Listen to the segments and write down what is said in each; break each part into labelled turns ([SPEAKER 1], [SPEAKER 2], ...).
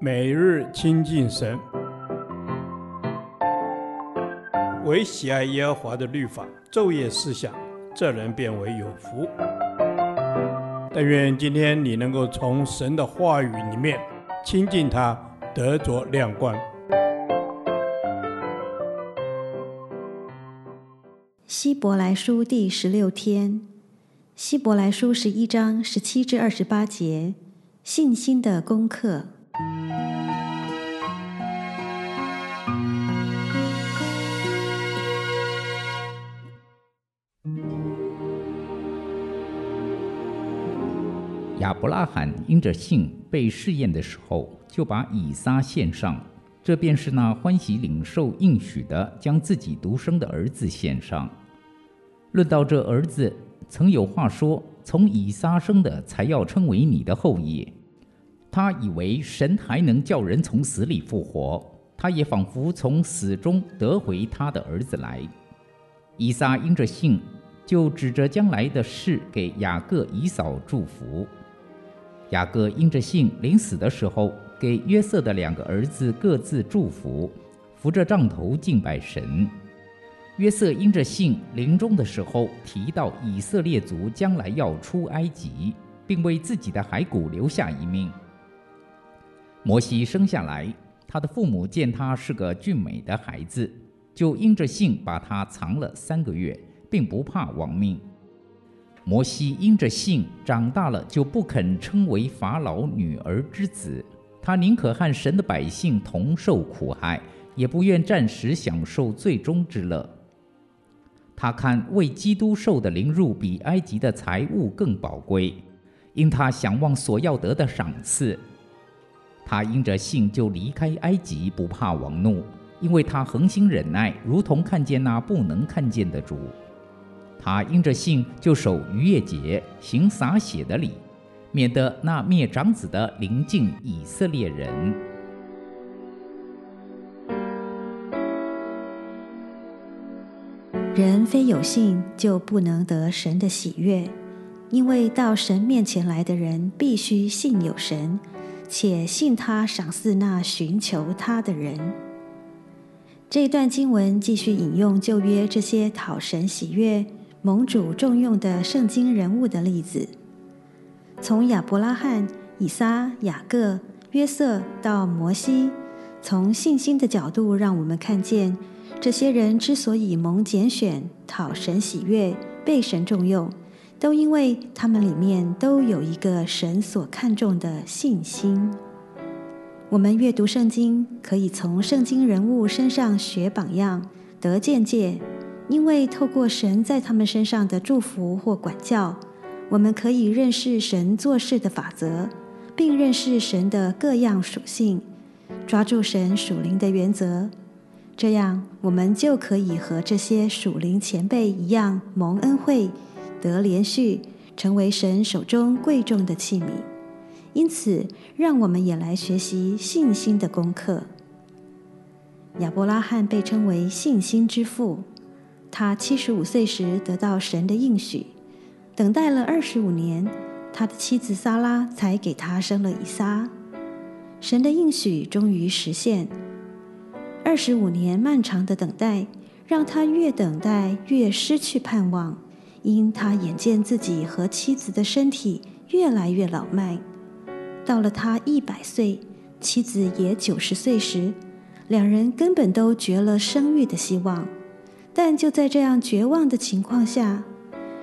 [SPEAKER 1] 每日亲近神，唯喜爱耶和华的律法，昼夜思想，这人便为有福。但愿今天你能够从神的话语里面亲近他，得着亮光。
[SPEAKER 2] 希伯来书第十六天，希伯来书十一章十七至二十八节，信心的功课。
[SPEAKER 3] 亚伯拉罕因着信被试验的时候，就把以撒献上，这便是那欢喜领受应许的，将自己独生的儿子献上。论到这儿子，曾有话说：“从以撒生的，才要称为你的后裔。”他以为神还能叫人从死里复活，他也仿佛从死中得回他的儿子来。以撒因着信，就指着将来的事给雅各、以扫祝福。雅各因着信，临死的时候，给约瑟的两个儿子各自祝福，扶着杖头敬拜神。约瑟因着信，临终的时候提到以色列族将来要出埃及，并为自己的骸骨留下一命。摩西生下来，他的父母见他是个俊美的孩子，就因着信把他藏了三个月，并不怕亡命。摩西因着信长大了，就不肯称为法老女儿之子。他宁可和神的百姓同受苦害，也不愿暂时享受最终之乐。他看为基督受的凌辱比埃及的财物更宝贵，因他想望所要得的赏赐。他因着信就离开埃及，不怕王怒，因为他恒心忍耐，如同看见那不能看见的主。他因着信，就守逾越节，行洒血的礼，免得那灭长子的临近以色列人。
[SPEAKER 2] 人非有信，就不能得神的喜悦，因为到神面前来的人，必须信有神，且信他赏赐那寻求他的人。这段经文继续引用旧约这些讨神喜悦。蒙主重用的圣经人物的例子，从亚伯拉罕、以撒、雅各、约瑟到摩西，从信心的角度，让我们看见这些人之所以蒙拣选、讨神喜悦、被神重用，都因为他们里面都有一个神所看重的信心。我们阅读圣经，可以从圣经人物身上学榜样，得见解。因为透过神在他们身上的祝福或管教，我们可以认识神做事的法则，并认识神的各样属性，抓住神属灵的原则。这样，我们就可以和这些属灵前辈一样，蒙恩惠，得连续，成为神手中贵重的器皿。因此，让我们也来学习信心的功课。亚伯拉罕被称为信心之父。他七十五岁时得到神的应许，等待了二十五年，他的妻子撒拉才给他生了以撒。神的应许终于实现。二十五年漫长的等待，让他越等待越失去盼望，因他眼见自己和妻子的身体越来越老迈。到了他一百岁，妻子也九十岁时，两人根本都绝了生育的希望。但就在这样绝望的情况下，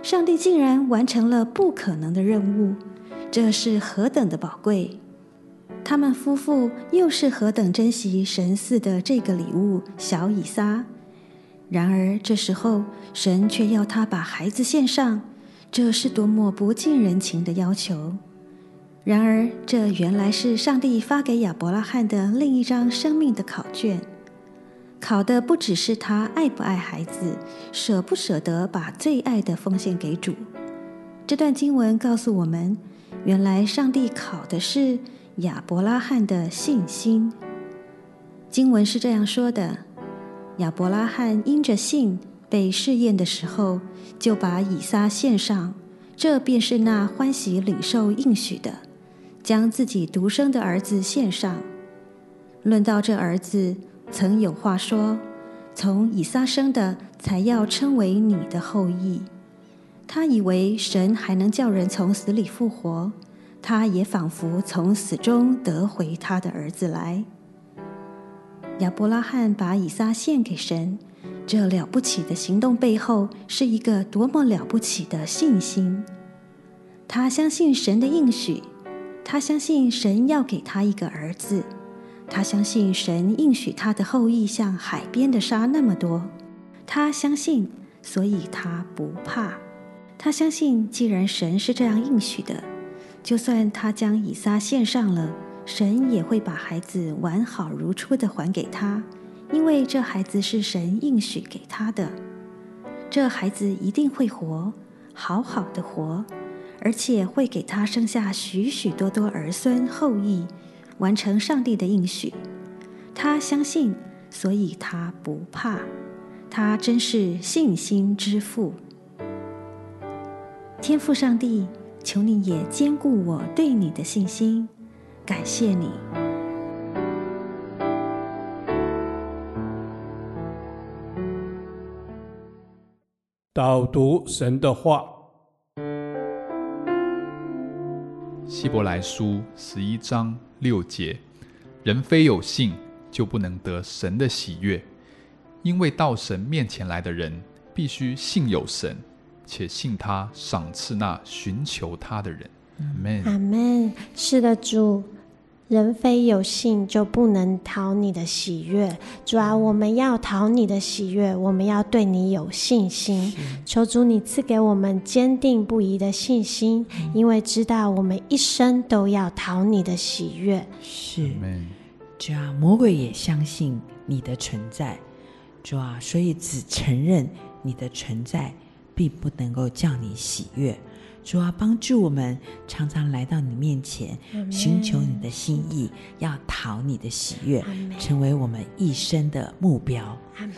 [SPEAKER 2] 上帝竟然完成了不可能的任务，这是何等的宝贵！他们夫妇又是何等珍惜神赐的这个礼物——小以撒。然而这时候，神却要他把孩子献上，这是多么不近人情的要求！然而，这原来是上帝发给亚伯拉罕的另一张生命的考卷。考的不只是他爱不爱孩子，舍不舍得把最爱的奉献给主。这段经文告诉我们，原来上帝考的是亚伯拉罕的信心。经文是这样说的：亚伯拉罕因着信被试验的时候，就把以撒献上，这便是那欢喜领受应许的，将自己独生的儿子献上。论到这儿子，曾有话说：“从以撒生的，才要称为你的后裔。”他以为神还能叫人从死里复活，他也仿佛从死中得回他的儿子来。亚伯拉罕把以撒献给神，这了不起的行动背后是一个多么了不起的信心！他相信神的应许，他相信神要给他一个儿子。他相信神应许他的后裔像海边的沙那么多，他相信，所以他不怕。他相信，既然神是这样应许的，就算他将以撒献上了，神也会把孩子完好如初的还给他，因为这孩子是神应许给他的。这孩子一定会活，好好的活，而且会给他生下许许多多儿孙后裔。完成上帝的应许，他相信，所以他不怕。他真是信心之父。天父上帝，求你也兼顾我对你的信心。感谢你。
[SPEAKER 1] 导读神的话，
[SPEAKER 4] 希伯来书十一章。六节，人非有信，就不能得神的喜悦，因为到神面前来的人，必须信有神，且信他赏赐那寻求他的人。阿门。
[SPEAKER 5] 阿门。是的，主。人非有信，就不能讨你的喜悦。主啊，我们要讨你的喜悦，我们要对你有信心。求主你赐给我们坚定不移的信心，因为知道我们一生都要讨你的喜悦。
[SPEAKER 6] 是，主啊，魔鬼也相信你的存在，主啊，所以只承认你的存在，并不能够叫你喜悦。主啊，帮助我们常常来到你面前，寻求你的心意，要讨你的喜悦，成为我们一生的目标。阿门。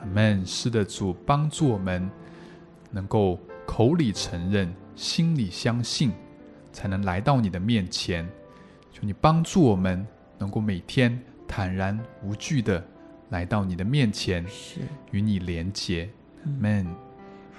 [SPEAKER 4] 阿门。是的，主帮助我们能够口里承认，心里相信，才能来到你的面前。求你帮助我们，能够每天坦然无惧的来到你的面前，是与你连结。阿门。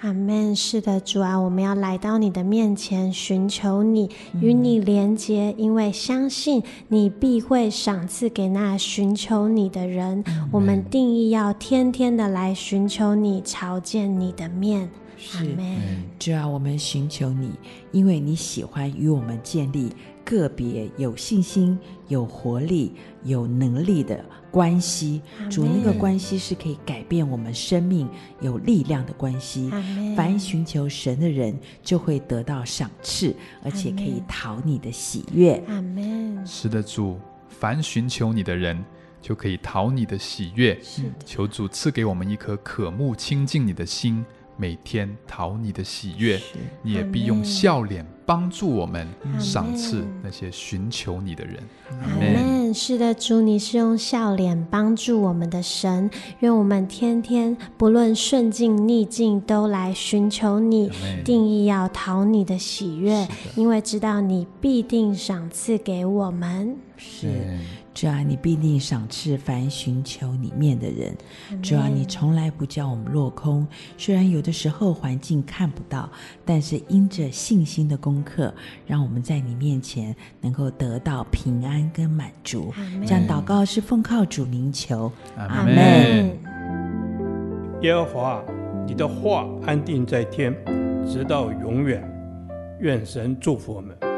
[SPEAKER 5] 阿门。是的，主啊，我们要来到你的面前，寻求你，与你连结，因为相信你必会赏赐给那寻求你的人。我们定义要天天的来寻求你，朝见你的面。阿门。
[SPEAKER 6] 主啊，我们寻求你，因为你喜欢与我们建立个别有信心、有活力、有能力的。关系，主那个关系是可以改变我们生命有力量的关系。凡寻求神的人，就会得到赏赐，而且可以讨你的喜悦。
[SPEAKER 5] 阿门。
[SPEAKER 4] 是的，主，凡寻求你的人，就可以讨你的喜悦。求主赐给我们一颗渴慕亲近你的心。每天讨你的喜悦，你也必用笑脸帮助我们，赏赐那些寻求你的人。
[SPEAKER 5] 阿门。是的，主，你是用笑脸帮助我们的神。愿我们天天不论顺境逆境，都来寻求你，定义要讨你的喜悦，因为知道你必定赏赐给我们。
[SPEAKER 6] 是。主啊，你必定赏赐凡寻求你面的人。主啊，你从来不叫我们落空。虽然有的时候环境看不到，但是因着信心的功课，让我们在你面前能够得到平安跟满足。这样祷告是奉靠主名求。阿门。
[SPEAKER 1] 耶和华，你的话安定在天，直到永远。愿神祝福我们。